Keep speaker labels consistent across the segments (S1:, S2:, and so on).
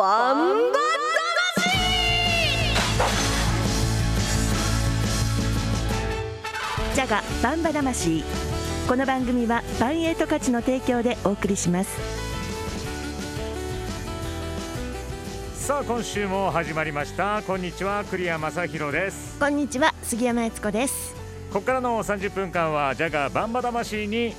S1: バンバ
S2: ジャガバンバ魂この番組はバンエイト価値の提供でお送りします
S3: さあ今週も始まりました。こんにちは栗山正宏です。
S2: こんにちは杉山悦子です。
S3: ここからの30分間はジャガーバンバ魂に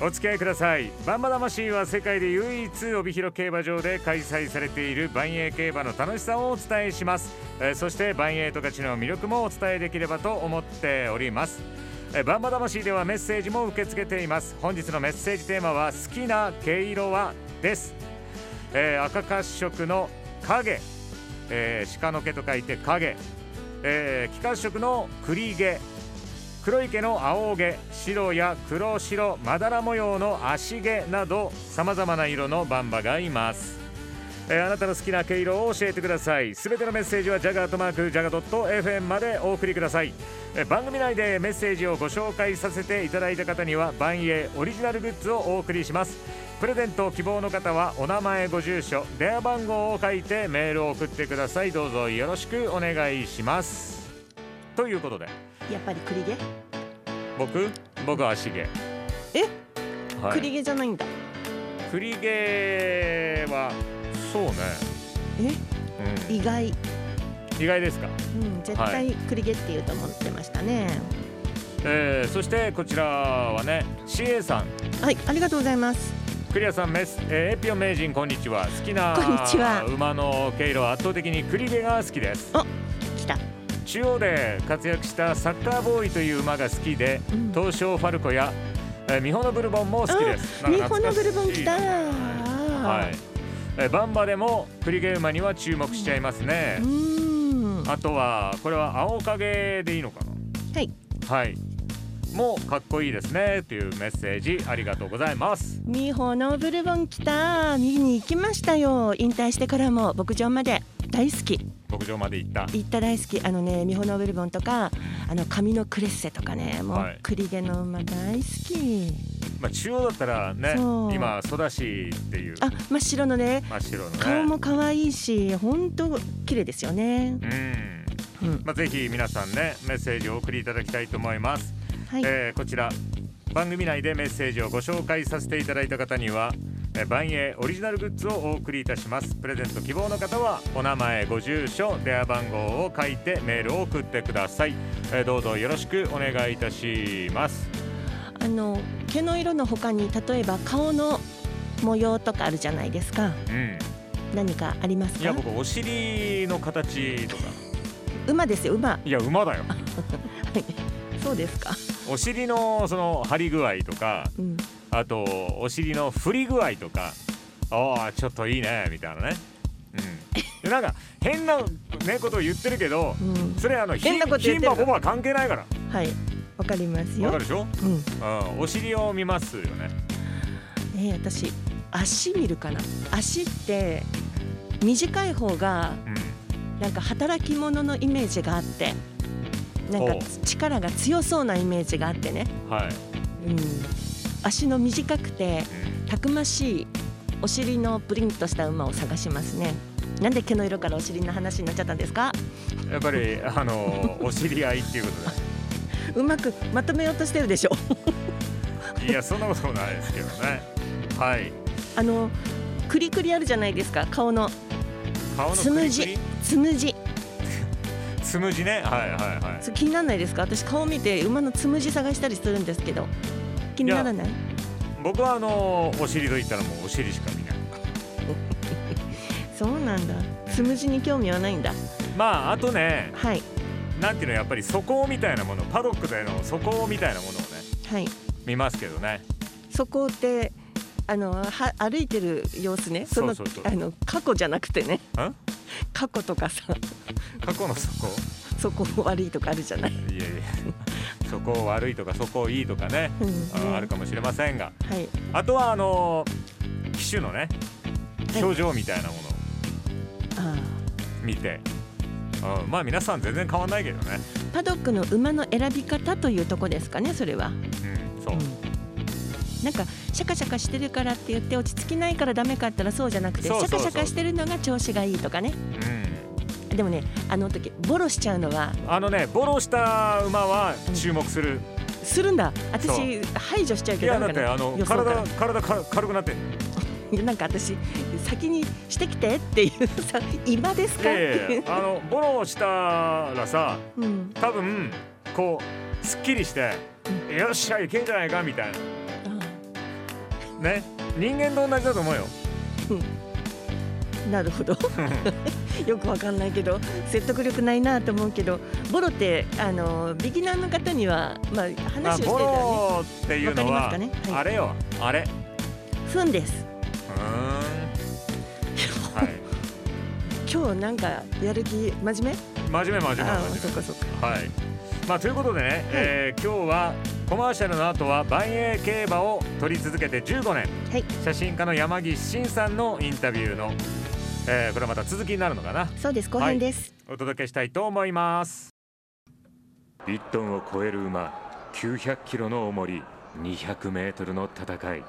S3: お付き合いください。バンバ魂は世界で唯一帯広競馬場で開催されている万栄競馬の楽しさをお伝えします、えーそして万栄と勝ちの魅力もお伝えできればと思っております。えーバンバ魂ではメッセージも受け付けています。本日のメッセージテーマは好きな毛色はです、えー赤褐色の影、えー鹿の毛と書いて影、えー、気褐色の栗毛。黒い毛の青毛白や黒白まだら模様の足毛などさまざまな色のバンバがいます、えーあなたの好きな毛色を教えてください。すべてのメッセージはジャガートマークジャガドット FM までお送りください。えー番組内でメッセージをご紹介させていただいた方には万栄オリジナルグッズをお送りします。プレゼント希望の方はお名前ご住所電話番号を書いてメールを送ってください。どうぞよろしくお願いします。ということで。
S2: やっぱり栗毛、
S3: 僕？僕は足毛。
S2: え、
S3: はい、
S2: 栗毛じゃないんだ。
S3: 栗毛はそうね、
S2: え？
S3: うん、
S2: 意外。
S3: 意外ですか、
S2: うん絶対栗毛って言うと思ってましたね。
S3: えー、そしてこちらはね CA さん。
S2: はいありがとうございます。
S3: クリアさんメス、えー、エピオン名人こんにちは。好きな
S2: こんにちは。
S3: 馬の毛色は圧倒的に栗毛が好きです。
S2: 来た、
S3: 中央で活躍したサッカーボーイという馬が好きで
S2: うん、
S3: 東証ファルコや、えー、ミホノブルボンも好きです。なん
S2: 日
S3: か
S2: 本のブルボン来た。
S3: はい、えーバンバでも栗毛馬には注目しちゃいますね。
S2: う、ーん。
S3: あとはこれは青影でいいのかな？
S2: はい。
S3: はい。もうかっこいいですねというメッセージありがとうございます。
S2: ミホのブルボン来た。見に行きましたよ。引退してからも牧場まで。大好き
S3: 牧場まで行った。
S2: 行った大好き。あのねミホのブルボンとかあの髪のクレッセとかねも
S3: はい。
S2: う栗毛の馬大好き、
S3: まあ中央だったらね今ソダシっていう。
S2: あ真っ白のね。
S3: 真っ白のね。
S2: 顔も可愛いし本当綺麗ですよね。
S3: うん。
S2: うん。
S3: まあぜひ皆さんねメッセージをお送りいただきたいと思います、
S2: はい、
S3: えーこちら。番組内でメッセージをご紹介させていただいた方にはえー万栄オリジナルグッズをお送りいたします。プレゼント希望の方はお名前ご住所電話番号を書いてメールを送ってください、えーどうぞよろしくお願いいたします。
S2: あの毛の色の他に例えば顔の模様とかあるじゃないですか。
S3: うん。
S2: 何かありますか？
S3: いや僕お尻の形とか。
S2: 馬ですよ馬。
S3: いや馬だよ。
S2: そうですか。
S3: お尻のその張り具合とか
S2: うん
S3: あとお尻の振り具合とかああちょっといいねみたいなね。うん。でなんか変なねことを言ってるけど
S2: うん。
S3: それあの
S2: 変なこと言ってる
S3: 牝馬ボバは関係ないから。
S2: はい。わかりますよ。
S3: わかるでしょ、
S2: うん。
S3: うん、お尻を見ますよね。
S2: えー、私足見るかな。足って短い方が
S3: うん。
S2: なんか働き者のイメージがあってなんか
S3: ほ
S2: 力が強そうなイメージがあってね、
S3: はい、
S2: うん、足の短くてたくましいお尻のプリンとした馬を探しますね。なんで毛の色からお尻の話になっちゃったんですか？
S3: うん、やっぱりあの お知り合いっていうこと
S2: うまくまとめようとしてるでしょ。
S3: でいやそんなこともないですけどね。はい。
S2: あのクリクリあるじゃないですか。顔の。
S3: 顔の
S2: つむじ。つむじ。
S3: つむじね。はいはいはい。
S2: 気にならないですか？私顔見て馬のつむじ探したりするんですけど気にならない？
S3: 僕はあのお尻と言ったらもうお尻しか見ない。
S2: そうなんだ。つむじに興味はないんだ。
S3: まああとね
S2: はい。
S3: なんていうのやっぱり素行みたいなものパドックでの素行みたいなものをね
S2: はい。
S3: 見ますけどね。
S2: そこってあのは歩いてる様子ね。そのあの過去じゃなくてね。
S3: ん？
S2: 過去とかさ。
S3: 過去の素行
S2: そこ悪いとかあるじゃない、
S3: いやいや素行悪いとか素行いいとかね
S2: うん。
S3: ああるかもしれませんが。
S2: はい。
S3: あとはあの機種のね
S2: はい。
S3: 表情みたいなもの。を
S2: あ
S3: 見て、うん、まあ皆さん全然変わんないけどね。
S2: ーパドックの馬の選び方というとこですかねそれは、
S3: うんそう。
S2: うん。なんかシャカシャカしてるからって言って落ち着きないからダメかったらそうじゃなくてシャカシャカしてるのが調子がいいとかね。
S3: うん
S2: でもねあの時ボロしちゃうのは
S3: あのねボロした馬は注目する、
S2: するんだ。私排除しちゃう
S3: いやだ
S2: けどダメかな
S3: ってあの体体か軽くなって。ん
S2: いやなんか私先にしてきてっていうさ今ですか？
S3: いやい
S2: っていう
S3: やいやあのボロしたらさ
S2: うん。
S3: 多分こうすっきりして、よっしゃいけんじゃないかみたいな。ね。人間と同じだと思うよ
S2: なるほど。よくわかんないけど説得力ないなと思うけどボロってあのビギナーの方にはまあ
S3: まあ
S2: 話をして
S3: ボ
S2: るからね
S3: ロっていうのは、
S2: ね？はい。
S3: あれよ。あれ。
S2: ふんです。
S3: うーん。はい。
S2: 今日なんかやる気真面目？
S3: 真面目真面目
S2: そっかそっか。
S3: 目はい。まあということでね、えー今日はコマーシャルの後は万栄競馬を撮り続けて15年。
S2: はい。
S3: 写真家の山岸真さんのインタビューの、えーこれまた続きになるのかな？
S2: そうです後編です、
S3: お届けしたいと思います。1トンを超える馬900キロの重り200メートルの戦い。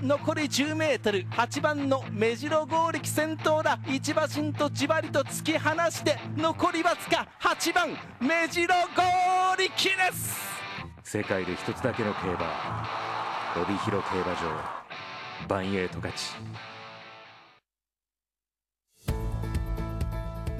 S1: 残り10メートル8番の目白剛力先頭だ。一馬身とじわりと突き放して残りわずか8番目白剛力です。
S3: 世界で一つだけの競馬帯広競馬場。万栄十勝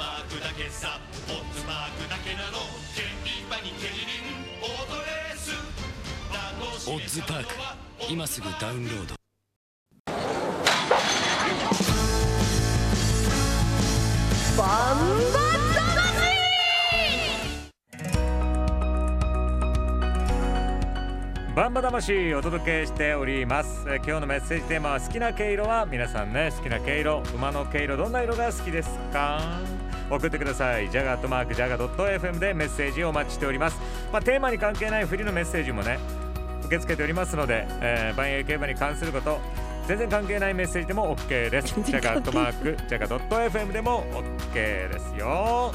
S4: パークだけさオッズパークだけなの競馬に競輪オートレース楽しめちゃうのは
S5: 今すぐダウンロード。
S3: バンバ魂お届けしております、え今日のメッセージテーマは好きな毛色は？皆さんね好きな毛色馬の毛色どんな色が好きですか？送ってください。ジャガットマークジャガ .fm でメッセージをお待ちしております。まあテーマに関係ないフリのメッセージもね受け付けておりますので、えー、万栄競馬に関すること全然関係ないメッセージでも OK です。ジャガットマークジャガ .fm でも OK ですよ。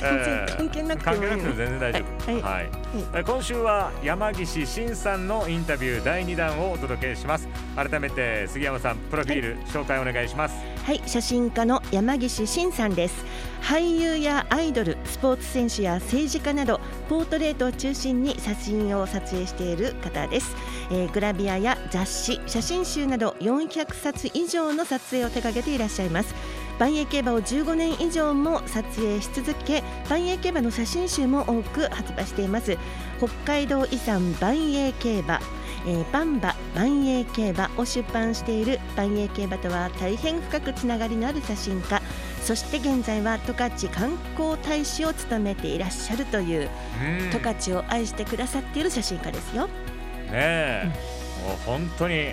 S2: 関係なくても
S3: 全然大丈夫。
S2: はい。
S3: はい。えー今週は山岸真さんのインタビュー第2弾をお届けします。改めて杉山さんプロフィール、紹介お願いします。
S2: はい。写真家の山岸真さんです俳優やアイドルスポーツ選手や政治家などポートレートを中心に写真を撮影している方です、えーグラビアや雑誌写真集など400冊以上の撮影を手掛けていらっしゃいます。万栄競馬を15年以上も撮影し続け万栄競馬の写真集も多く発売しています。北海道遺産万栄競馬えーバンバ万栄競馬を出版している万栄競馬とは大変深くつながりのある写真家そして現在は十勝観光大使を務めていらっしゃるという
S3: うん。
S2: 十勝を愛してくださっている写真家ですよ。
S3: ねえ、もう本当に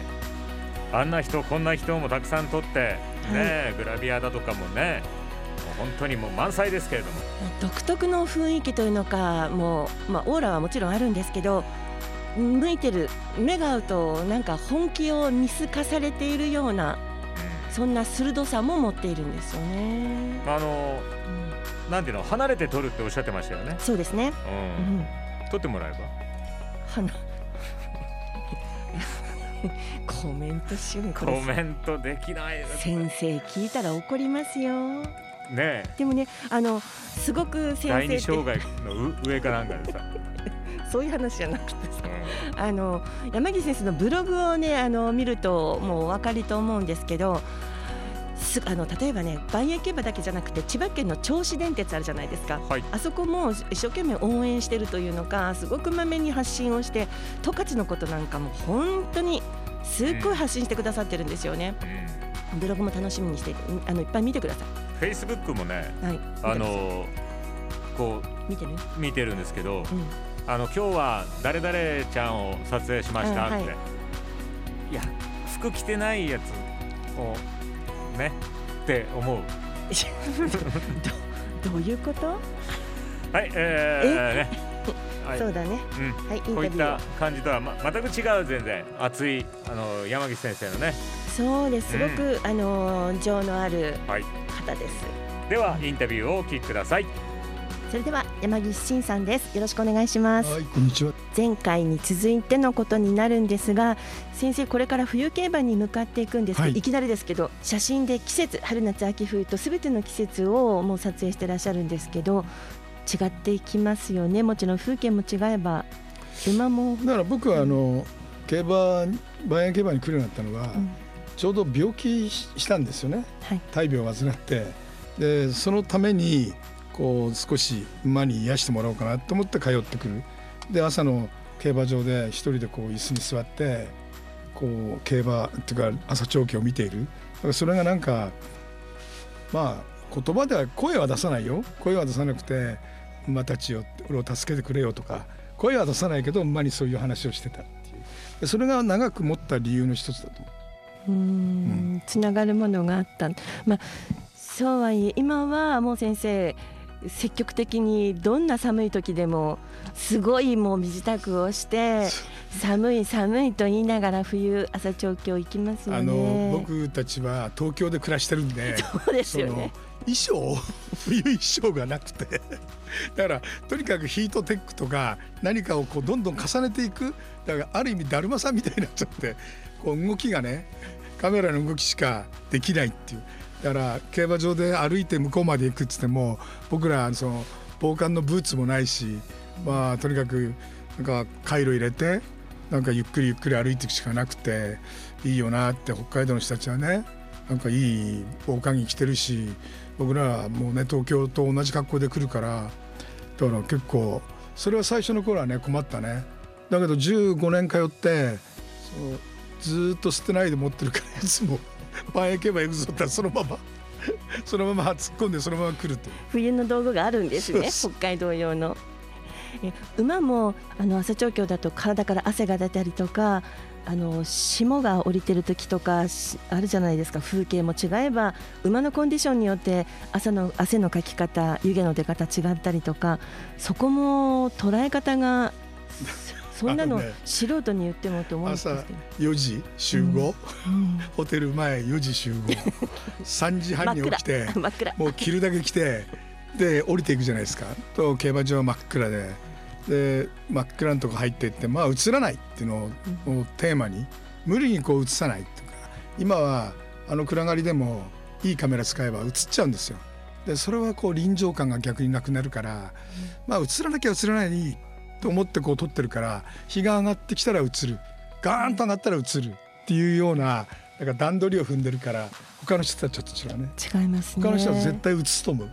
S3: あんな人こんな人もたくさん撮ってねえ、グラビアだとかもねもう本当にもう満載ですけれども。
S2: 独特の雰囲気というのかもう、まあ、オーラはもちろんあるんですけど向いてる目が合うとなんか本気を見透かされているようなそんな鋭さも持っているんですよね。
S3: あの
S2: うん。
S3: なんていうの離れて撮るっておっしゃってましたよね、
S2: そうですね。
S3: う、
S2: うん。ん
S3: 撮ってもらえば？
S2: 花 コメントしよう
S3: コメントできない
S2: 先生聞いたら怒りますよ。
S3: ね
S2: でもねあのすごく
S3: え
S2: 先
S3: 第二
S2: 生って。
S3: 障害のう上かなんかでさ、
S2: そういう話じゃなくてさ
S3: う
S2: あの山岸先生のブログをねあの見るともうお分かりと思うんですけどすあの例えばね万栄競馬だけじゃなくて千葉県の銚子電鉄あるじゃないですか
S3: んはい
S2: あそこも一生懸命応援してるというのかすごくまめに発信をして十勝のことなんかも本当にすっごい発信してくださってるんですよね。ブログも楽しみにしてあのいっぱい見てくださ
S3: フェイスブックもね
S2: い。はい。
S3: あのこ
S2: 見てね。
S3: う見てるんですけど、
S2: うん。
S3: あの今日は誰々ちゃんを撮影しましたって、
S2: うんはい。
S3: いや服着てないやつをねって思う。
S2: どどういうこと、
S3: はいえーね。はい。
S2: そうだね。
S3: うん。
S2: はい
S3: こういった感じとは、ま、全く違う全然熱いあの山岸先生のね。
S2: そうです。すごく、あの情のある
S3: はい。
S2: 方です。
S3: ではインタビューをお聞きください
S2: それでは山岸真さんです。よろしくお願いします、
S5: はい、こんにちは。
S2: 前回に続いてのことになるんですが先生これから冬競馬に向かっていくんですけど、
S5: はい。
S2: い、きなりですけど写真で季節春夏秋冬とすべての季節をもう撮影してらっしゃるんですけど違っていきますよね。もちろん風景も違えば馬も、
S5: だから僕はあの競馬万円競馬に来るようになったのが、
S2: うん。
S5: ちょうど病気ししたんですよね。
S2: はい。
S5: 大病を患って、でそのためにこう少し馬に癒してもらおうかなと思って通ってくる。で朝の競馬場で一人でこう椅子に座ってこう競馬っていうか朝長期を見ている。だからそれがなんかまあ言葉では声は出さないよ。声は出さなくて馬たちを俺を助けてくれよとか声は出さないけど馬にそういう話をしてたっていうでそれが長く持った理由の一つだと思う
S2: うーんつながるものがあった、まあ、そうはいえ今はもう先生積極的にどんな寒い時でもすごいもう身支度をして寒い寒いと言いながら冬朝調教行きますよね。
S5: あの僕たちは東京で暮らしてるんで
S2: そうですよね。
S5: 衣装冬衣装がなくてだからとにかくヒートテックとか何かをこうどんどん重ねていくだからある意味だるまさんみたいになっちゃってこう動きがねカメラの動きしかできないっていうだから競馬場で歩いて向こうまで行くっつっても僕らその防寒のブーツもないしまあとにかくなんか回路入れてなんかゆっくりゆっくり歩いていくしかなくていいよなって北海道の人たちはねなんかいい防寒着着てるし僕らはもうね東京と同じ格好で来るからだから結構それは最初の頃はね困ったね。だけど15年通ってずっと捨てないで持ってるからいつも前へ行けば行くぞってそのままそのまま突っ込んでそのまま来ると
S2: 冬の道具があるんですね北海道用の。え馬もあの朝調教だと体から汗が出たりとかあの霜が降りてる時とかしあるじゃないですか。風景も違えば馬のコンディションによって朝の汗のかき方湯気の出方違ったりとかそこも捉え方がそそんなの素人に言ってもと思うんですけど、
S5: 4時集合、
S2: うん。
S5: ホテル前4時集合。3時半に起きて
S2: 真っ暗。
S5: もう着るだけ着てで降りていくじゃないですか。と競馬場は真っ暗で。で真っ暗なとこ入っていってまあ映らないっていうのをテーマに無理にこう映さないっていうか今はあの暗がりでもいいカメラ使えば映っちゃうんですよ。でそれはこう臨場感が逆になくなるから、まあ映らなきゃ映らないと思ってこう撮ってるから日が上がってきたら映る。ガーンと上がったら映る。っていうようななんか段取りを踏んでるから他の人たちはちょっと違うね。
S2: 違いますね。
S5: 他の人は絶対映すと思う。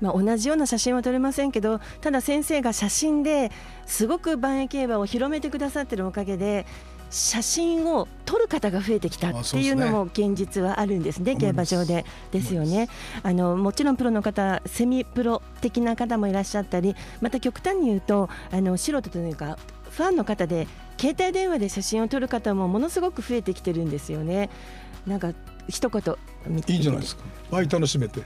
S2: まあ、同じような写真は撮れませんけどただ先生が写真ですごく万栄競馬を広めてくださってるおかげで写真を撮る方が増えてきたっていうのも現実はあるんですね競馬場で。ですよね。あのもちろんプロの方セミプロ的な方もいらっしゃったりまた極端に言うとあの素人というかファンの方で携帯電話で写真を撮る方もものすごく増えてきてるんですよね。なんか一言見て
S5: いいじゃないですか。倍楽しめて、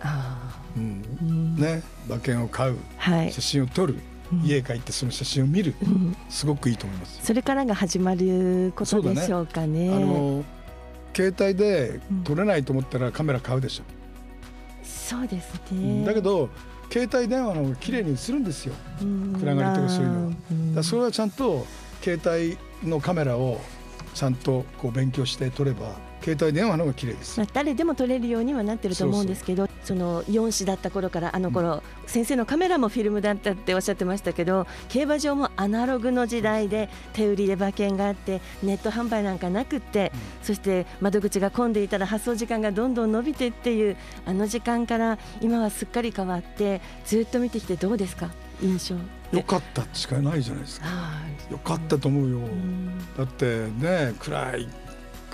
S2: あ
S5: うん。ね。馬券を買う。
S2: はい。
S5: 写真を撮る、
S2: うん
S5: 家帰ってその写真を見る。
S2: うん。
S5: すごくいいと思います。
S2: それからが始まることでしょうかね。
S5: あの携帯で撮れないと思ったらカメラ買うでしょ、
S2: そうです
S5: うん
S2: ね。
S5: だけど携帯電話の方が綺麗に映るんですよ。
S2: うん、
S5: 暗がりとかそういうのは。
S2: ん。
S5: だそれはちゃんと携帯のカメラをちゃんとこう勉強して撮れば携帯電話の方が綺麗です。
S2: まあ、誰でも撮れるようにはなってると思うんですけどその4子だった頃からあの頃、先生のカメラもフィルムだったっておっしゃってましたけど競馬場もアナログの時代で手売りで馬券があってネット販売なんかなくって、そして窓口が混んでいたら発送時間がどんどん伸びてっていうあの時間から今はすっかり変わってずっと見てきてどうですか？印象
S5: よかったしかないじゃないですか。
S2: は
S5: よかったと思うよ、
S2: いうん。
S5: だってね暗い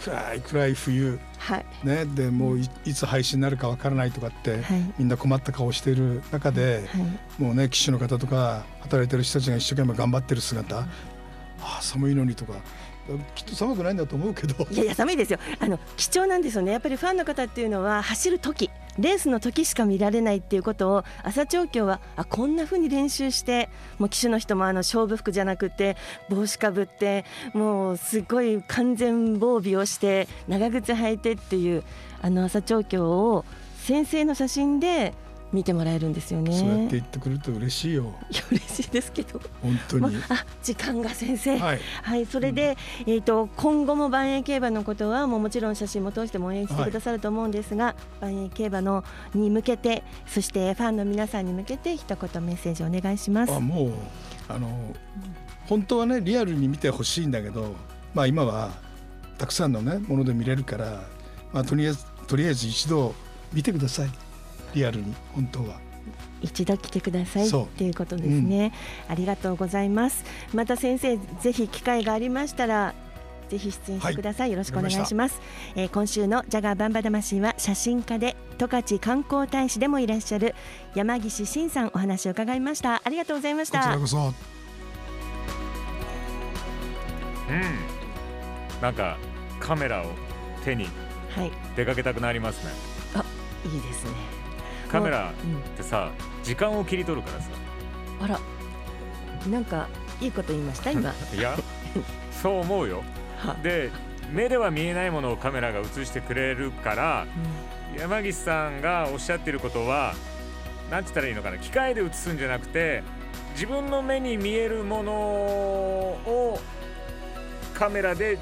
S5: 暗い暗い冬。
S2: はい。
S5: ねでもういいつ配信になるかわからないとかって、
S2: はい。
S5: みんな困った顔している中で、
S2: はい。
S5: もうね騎手の方とか働いてる人たちが一生懸命頑張ってる姿、ああ寒いのにとか。きっと寒くないんだと思うけど。
S2: いやいや寒いですよ。あの貴重なんですよね。やっぱりファンの方っていうのは走る時レースの時しか見られないっていうことを朝調教はあこんな風に練習してもう騎手の人もあの勝負服じゃなくて帽子かぶってもうすごい完全防備をして長靴履いてっていうあの朝調教を先生の写真で見てもらえるんですよね。
S5: そうやって言ってくると嬉しいよ。
S2: いや嬉しいですけど、
S5: 本当に、
S2: まあ、時間が先生、
S5: はい。
S2: はい、それで、えー、と今後も万栄競馬のことはもうもちろん写真も通しても応援してくださると思うんですが、万栄競馬のに向けてそしてファンの皆さんに向けて一言メッセージお願いします。
S5: あもうあの本当はねリアルに見てほしいんだけどまあ今はたくさんのねもので見れるから、まあ、とりあえずとりあえず一度見てくださいリアルに本当は。
S2: 一度来てくださいっていうことですね、ありがとうございます。また先生ぜひ機会がありましたらぜひ出演してください、よろしくお願いします。えー今週のジャガーバンバ魂は写真家で十勝観光大使でもいらっしゃる山岸真さんお話を伺いました。ありがとうございました。
S5: こちらこそ。
S3: うん。なんかカメラを手に
S2: はい。
S3: 出かけたくなりますね。
S2: いいですね
S3: カメラ
S2: うん。
S3: ってさ時間を切り取るからさ。
S2: あら。なんかいいこと言いました？今。
S3: いやそう思うよ。
S2: は。
S3: で目では見えないものをカメラが映してくれるから山岸さんがおっしゃってることはなんて言ったらいいのかな？機械で映すんじゃなくて自分の目に見えるものをカメラで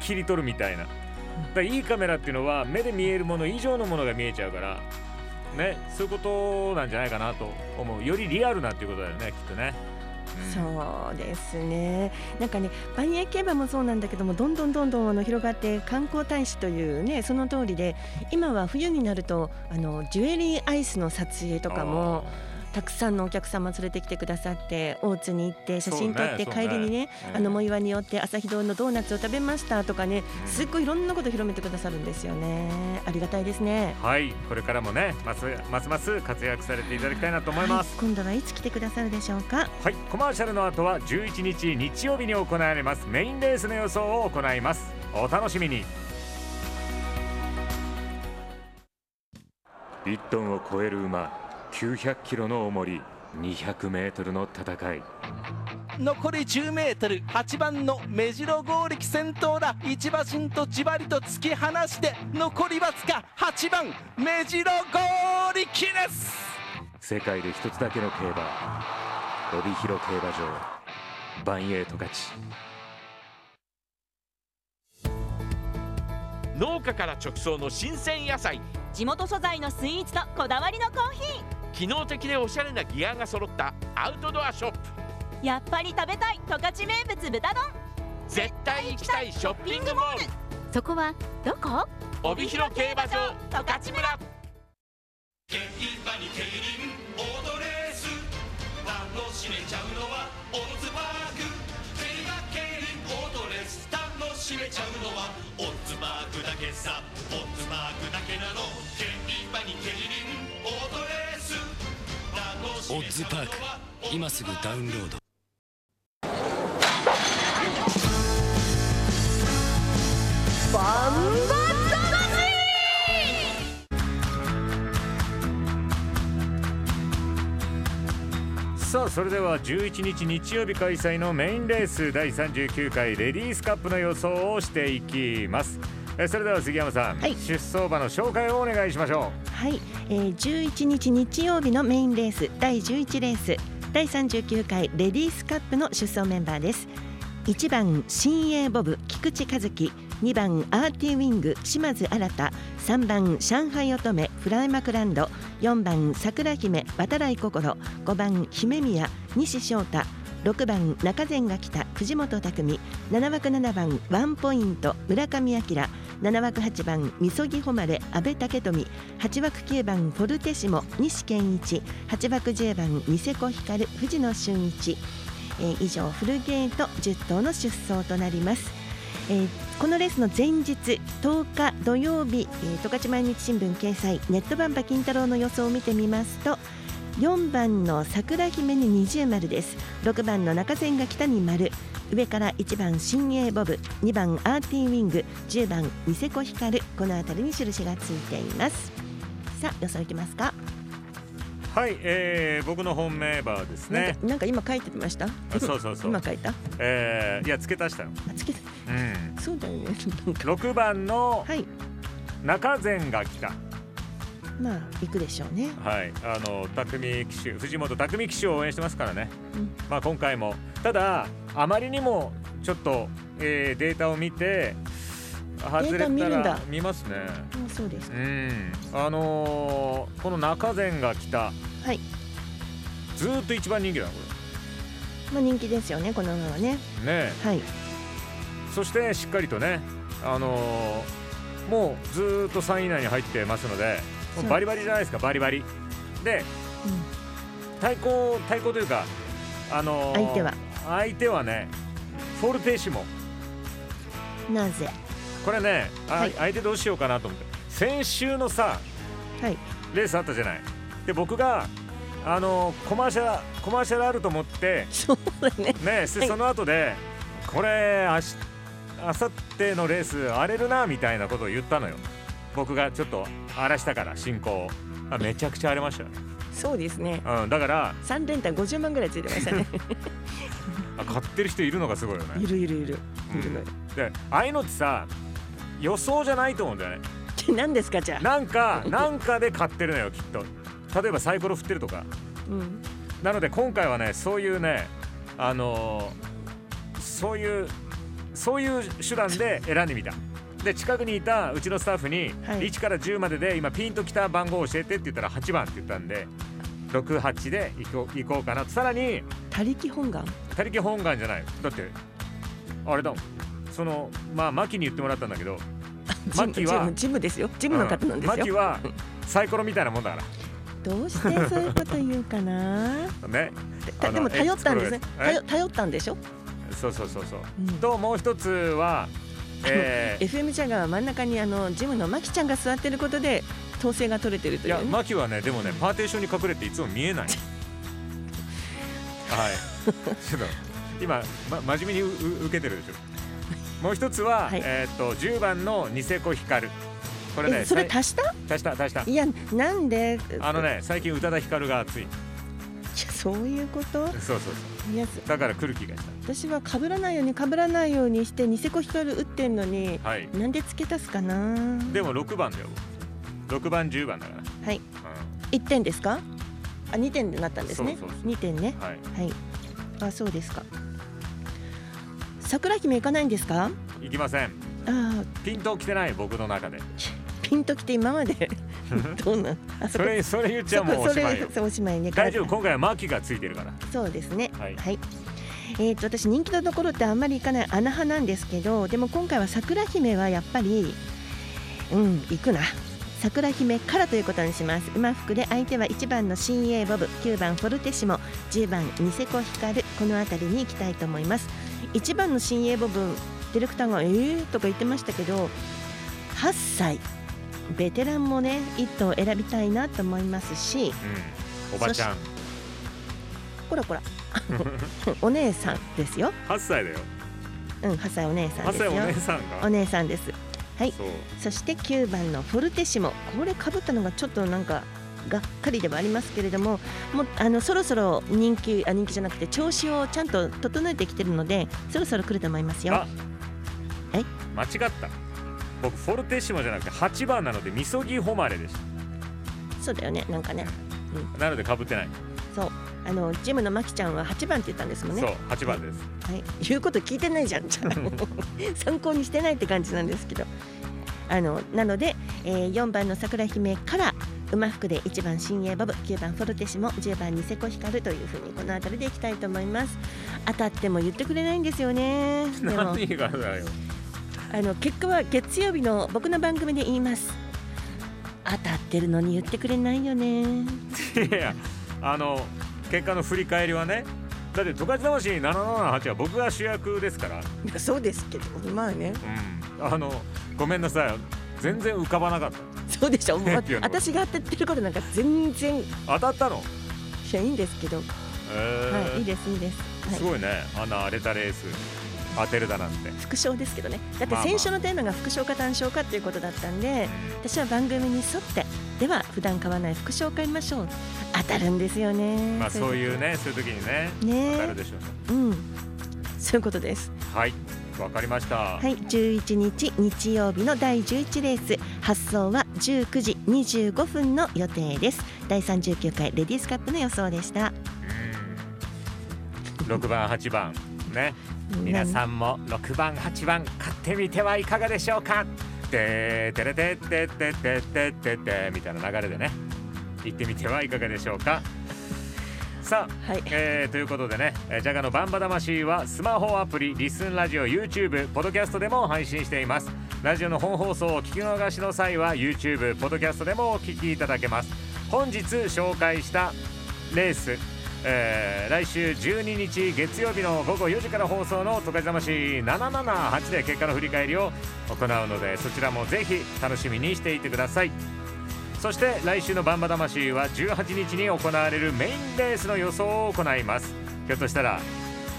S3: 切り取るみたいな。だいいカメラっていうのは目で見えるもの以上のものが見えちゃうからねそういうことなんじゃないかなと思う。よりリアルなっていうことだよねきっとね、うん。
S2: そうですね。なんかね、万栄競馬もそうなんだけども、どんどんどんどんあの広がって観光大使というね、その通りで、今は冬になるとあのジュエリーアイスの撮影とかもたくさんのお客様連れてきてくださって、大津に行って写真撮って、帰りにね、
S3: うん。
S2: あの藻岩に寄って朝日堂のドーナツを食べましたとかね、
S3: うん
S2: すっごいいろんなこと広めてくださるんですよね。ありがたいですね。
S3: はいこれからもねますますます活躍されていただきたいなと思います、
S2: はい今度はいつ来てくださるでしょうか？
S3: はい、コマーシャルの後は11日日曜日に行われます。メインレースの予想を行います。お楽しみに。1トンを超える馬900キロの重り200メートルの戦い。
S1: 残り10メートル8番の目白剛力先頭だ。一馬身とじわりと突き放して残りわずか8番目白剛力です。
S3: 世界で一つだけの競馬帯広競馬場。バンエイト勝ち。
S6: 農家から直送の新鮮野菜。
S7: 地元素材のスイーツとこだわりのコーヒ
S6: 機能的でおしゃれなギアが揃ったアウトドアショップ。
S7: ーやっぱり食べたい十勝名物豚丼。
S6: 絶対行きたいショッピングモール。
S7: そこはどこ？
S6: 帯広競馬場十勝村。
S4: 競馬に競輪オートレース。楽しめちゃうのはオッズパーク。競馬競輪オートレース。楽しめちゃうのはオッズパークだけさ。オッズパークだけなの。競馬に競輪オ
S8: ッズパーク。今すぐダウンロード。
S3: さあそれでは11日日曜日開催のメインレース第39回レディースカップの予想をしていきます。えそれでは杉山さん、
S2: はい。
S3: 出走馬の紹介をお願いしましょ
S2: はい、えー、11日日曜日のメインレース第11レース第39回レディースカップの出走メンバーです。1番新鋭ボブ菊池和樹2番アーティウィング島津新3番上海乙女フライマクランド4番桜姫渡来心5番姫宮西翔太6番中前が来た藤本匠7枠7番ワンポイント村上明7枠8番みそぎ誉れ阿部武富。8枠9番フォルテシモ。西健一。8枠10番ニセコ光藤野俊一、えー以上フルゲート10頭の出走となります、えーこのレースの前日10日土曜日、えー十勝毎日新聞掲載ネットバンバ金太郎の予想を見てみますと4番の桜姫に二重丸です。6番の中線が北に丸。上から1番新鋭ボブ。2番アーティーウィング。10番ニセコヒカルこの辺りに印がついています。さあ予想いきますか。
S3: はい、えー、僕の本命馬はですね。
S2: なんか今書いてました？
S3: あそうそうそう。
S2: 今書いた？あ
S3: えー、いや付け足したの
S2: つけて
S3: うん。
S2: そうだよね。なんか。
S3: 6番の
S2: はい。
S3: 中前が来た
S2: まあ行くでしょうね。
S3: はい。あの匠騎手藤本匠騎手を応援してますからね、
S2: うん。
S3: まあ今回も。ただあまりにもちょっと、えー、データを見て外れ
S2: データ見る
S3: た
S2: んだ。
S3: ら見ますね。
S2: あそうですか。
S3: うん。あのーこの中前が来た。
S2: はい。
S3: ずーっと一番人気だなこ
S2: まあ人気ですよねこの馬はね。
S3: れね
S2: はい。
S3: そしてしっかりとねあのーもうずーっと3位以内に入ってますのでもうバリバリじゃないですかバリバリ。で対抗対抗というかあのー
S2: 相手は。
S3: 相手はねフォルテーシモ。
S2: うんなぜ？
S3: これね、あ
S2: はい。
S3: 相手どうしようかなと思って。先週のさ
S2: はい。
S3: レースあったじゃない。で僕があのーコマーシャルコマーシャルあると思って
S2: そうだね。
S3: ねで
S2: はい。
S3: その後でこれあしあさってのレース荒れるなみたいなことを言ったのよ。僕がちょっと荒らしたから進行を。あめちゃくちゃ荒れましたよ、
S2: そうですね。
S3: うん、だから
S2: 三連単50万ぐらいついてましたね。
S3: あ買ってる人いるのがすごいよね。
S2: いるいるいる。
S3: うん。
S2: いるのよ。
S3: でああいうのってさ予想じゃないと思うんだよね。
S2: 何ですかじゃあ。
S3: なんかなんかで買ってるのよきっと。例えばサイコロ振ってるとか。
S2: うん。
S3: なので今回はねそういうねあのーそういうそういう手段で選んでみたで近くにいたうちのスタッフに、
S2: はい。
S3: 1から10までで今ピンときた番号を教えてって言ったら8番って言ったんで68で行こう行こうかな。とさらに
S2: 他力本願？
S3: 他力本願じゃない。だってあれだ。もんそのまあ牧に言ってもらったんだけど
S2: ジム
S3: マキは
S2: ジムですよ。ジムの方なんですよ、
S3: 牧はサイコロみたいなもんだか
S2: どうしてそういうこと言うかな？
S3: らね
S2: でも頼ったんですね。頼ったんでしょ、
S3: そうそうそうそう、
S2: うん。
S3: ともう一つはえー
S2: FM ジャガーは真ん中にあのジムのマキちゃんが座ってることで統制が取れてると
S3: いや、
S2: いうね
S3: マキはね、でもね、パーテーションに隠れていつも見えない。はい。ちょっと、今、ま、真面目に受けてるでしょ。もう一つは、
S2: はい
S3: えーっと、10番のニセコヒカル。これね、
S2: えそれ足した？
S3: 足した、足した
S2: い。やなんで？
S3: あのね、最近宇多田ヒカルが熱い。
S2: いやそういうこと？
S3: そうそうそう。だから来る気がし
S2: 私は被らないように被らないようにしてニセコ光打ってんのに
S3: た。はい。
S2: なんで付け足すかな
S3: でも6番だよ。6番、10番だから。
S2: はい1点ですか？あ2点になったんですね
S3: そうそうそう
S2: 2点ね
S3: うん。はい。
S2: はいあそうですか桜姫行かないんですか？
S3: 行きません。
S2: あー
S3: ピント来てない、僕の中で。
S2: ピンときて今まで どうな？んあ
S3: それ、それ言っちゃもうおしまいよ。
S2: おしまいね。
S3: 大丈夫、今回はマキがついてるから。
S2: そうですね。
S3: はい。
S2: えー、と私人気のところってあんまり行かない穴派なんですけどでも今回は桜姫はやっぱりうん行くな。桜姫からということにします。馬服で相手は1番の新鋭ボブ9番フォルテシモ10番ニセコヒカル。この辺りに行きたいと思います。1番の新鋭ボブディレクターが「えー?」とか言ってましたけど8歳ベテランもね1頭選びたいなと思いますし
S3: うん。おばちゃん。
S2: こらこら お姉さんですよ
S3: 8歳だよ。
S2: うん8歳お姉さん
S3: 8
S2: ですよ
S3: 歳お姉さんが？
S2: お姉さんですはい
S3: そ
S2: して9番のフォルテシモこれかぶったのがちょっとなんかがっかりではありますけれどももうあのそろそろ人気あ人気じゃなくて調子をちゃんと整えてきてるのでそろそろ来ると思いますよ
S3: あ
S2: はい
S3: 間違った。僕フォルテッシモじゃなくて8番なのでみそぎ誉れでし
S2: そうだよねなんかね。
S3: た。なので被ってない。
S2: そう。あのジムのマキちゃんは8番って言ったんですもんね。
S3: そう8番です。
S2: はい、言うこと聞いてないじゃん。参考にしてないって感じなんですけど。あのなので、えー、4番の桜姫から馬服で1番新鋭ボブ9番フォルテシモ10番ニセコヒカルというふうにこの辺りでいきたいと思います。当たっても言ってくれないんですよね。
S3: 何がだよ。
S2: あの結果は月曜日の僕の番組で言います当たってるのに言ってくれないよね
S3: いやあの結果の振り返りはね。だって十勝魂778は僕が主役ですから。
S2: そうですけどまあね
S3: うん。あのごめんなさい。全然浮かばなかった。
S2: そうでしょ？もう私が当たってることなんか全然い
S3: 当たったの？
S2: やいいんですけど
S3: えー
S2: はい、いいですいいです。
S3: すごいねあんな荒れたレース当てるだなんて。
S2: 副賞ですけどね。だって先週のテーマが副賞か単勝かっていうことだったんで私は番組に沿ってでは普段買わない副賞を買いましょう。当たるんですよね。
S3: まあそういうねそういう時にね
S2: ね。
S3: 当たるでしょうね。
S2: うん。そういうことです。
S3: はい。わかりました。
S2: はい。11日日曜日の第11レース。発送は19時25分の予定です。第39回レディースカップの予想でした。
S3: うん。6番8番。ね皆さんも6番8番買ってみてはいかがでしょうか？ててれてててててててみたいな流れでね行ってみてはいかがでしょうかさあ、
S2: はい
S3: えーということでねえージャガのバンバ魂はスマホアプリリスンラジオ YouTube ポッドキャストでも配信していますラジオの本放送を聞き逃しの際は YouTube ポッドキャストでもお聞きいただけます本日紹介したレースえー来週12日月曜日の午後4時から放送の「トカゲ魂778」で結果の振り返りを行うのでそちらもぜひ楽しみにしていてください。そして来週の「バンバ魂」は18日に行われるメインレースの予想を行います。ひょっとしたら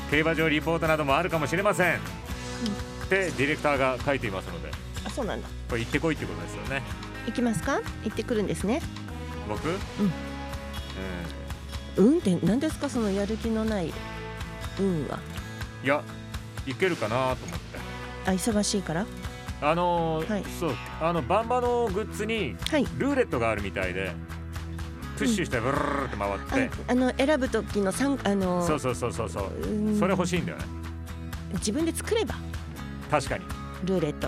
S3: 競馬場リポートなどもあるかもしれません。ってディレクターが書いていますので。
S2: あそうなんだ。
S3: これ行ってこいってことですよね。
S2: 行きますか？行ってくるんですね。
S3: 僕？うん。
S2: うんって何ですかそのやる気のない運は？い
S3: や行けるかなと思って。
S2: あ忙しいから？
S3: あのー
S2: はい。
S3: そうあのバンバのグッズに
S2: はい。
S3: ルーレットがあるみたいでプッシュしてブルルルルって回って、
S2: ああの選ぶ時の三あの
S3: そうそうそうそうそう。
S2: うん。
S3: それ欲しいんだよね。
S2: 自分で作れば？
S3: 確かに。
S2: ルーレット。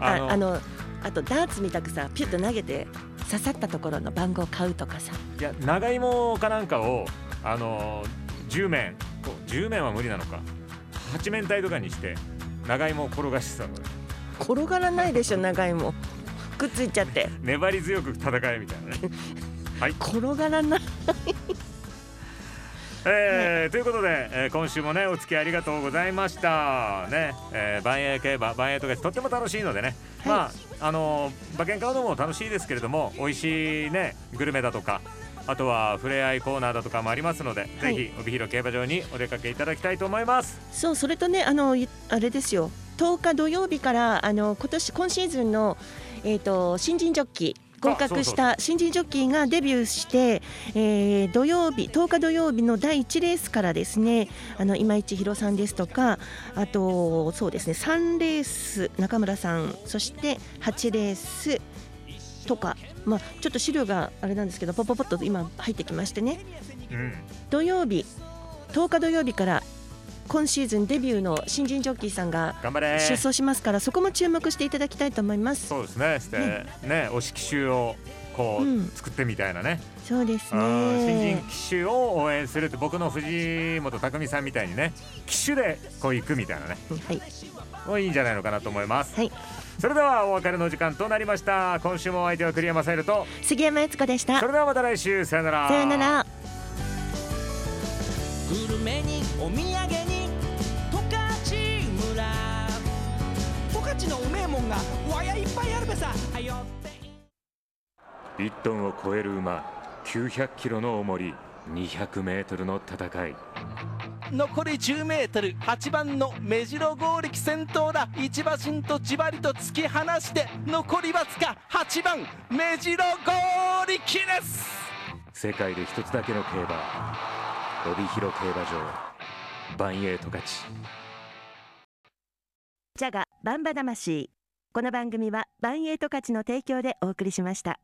S3: あの
S2: ああのあとダーツみたくさピュッと投げて刺さったところの番号を買うとかさ。
S3: いや長芋かなんかをあのー10面。こう10面は無理なのか。8面体とかにして長芋を転がしてたの。ね
S2: 転がらないでしょ長いもんくっついちゃって。
S3: 粘り強く戦えみたいなね。はい。
S2: 転がらない
S3: えーということで、えー今週もねお付き合いありがとうございました。ね、えー、万栄競馬万栄とかとっても楽しいのでね、まああのー馬券買うのも楽しいですけれども美味しいねグルメだとかあとは触れ合いコーナーだとかもありますので、
S2: はい。
S3: ぜひ帯広競馬場にお出かけいただきたいと思います。
S2: そうそれとねあのいあれですよ。10日土曜日からあの今年今シーズンのえっ、と新人ジョッキー合格した新人ジョッキーがデビューして、えー土曜日10日土曜日の第1レースからですねあの今市弘さんですとかあとそうですね3レース中村さんそして8レースとか、まあ、ちょっと資料があれなんですけどポポポッと今入ってきましてね。
S3: うん。
S2: 土曜日10日土曜日から今シーズンデビューの新人ジョッキーさんが
S3: 頑張れ。
S2: 出走しますからそこも注目していただきたいと思います。
S3: そうですね。してね。推し騎手をこう、
S2: うん。
S3: 作ってみたいなね。
S2: そうです
S3: あー新人
S2: ね
S3: 騎手を応援するって僕の藤本匠さんみたいにね騎手でこう行くみたいなね。
S2: はい。
S3: もういいんじゃないのかなと思います、
S2: はい。
S3: それではお別れの時間となりました。今週もお相手は栗山サイルと
S2: 杉山悦子でした。
S3: それではまた来週。さよなら。
S2: さよなら。
S4: グルメにお土産
S3: 1トンを超える馬900キロの重り200メートルの戦い。
S1: 残り 10m 8番の目白剛力先頭だ。一馬身とじわりと突き放して残りわずか8番目白剛力です。
S3: 世界で一つだけの競馬帯広競馬場。バンエイト勝ち。
S2: ジャガバンバ魂。この番組はバンエイト勝ちの提供でお送りしました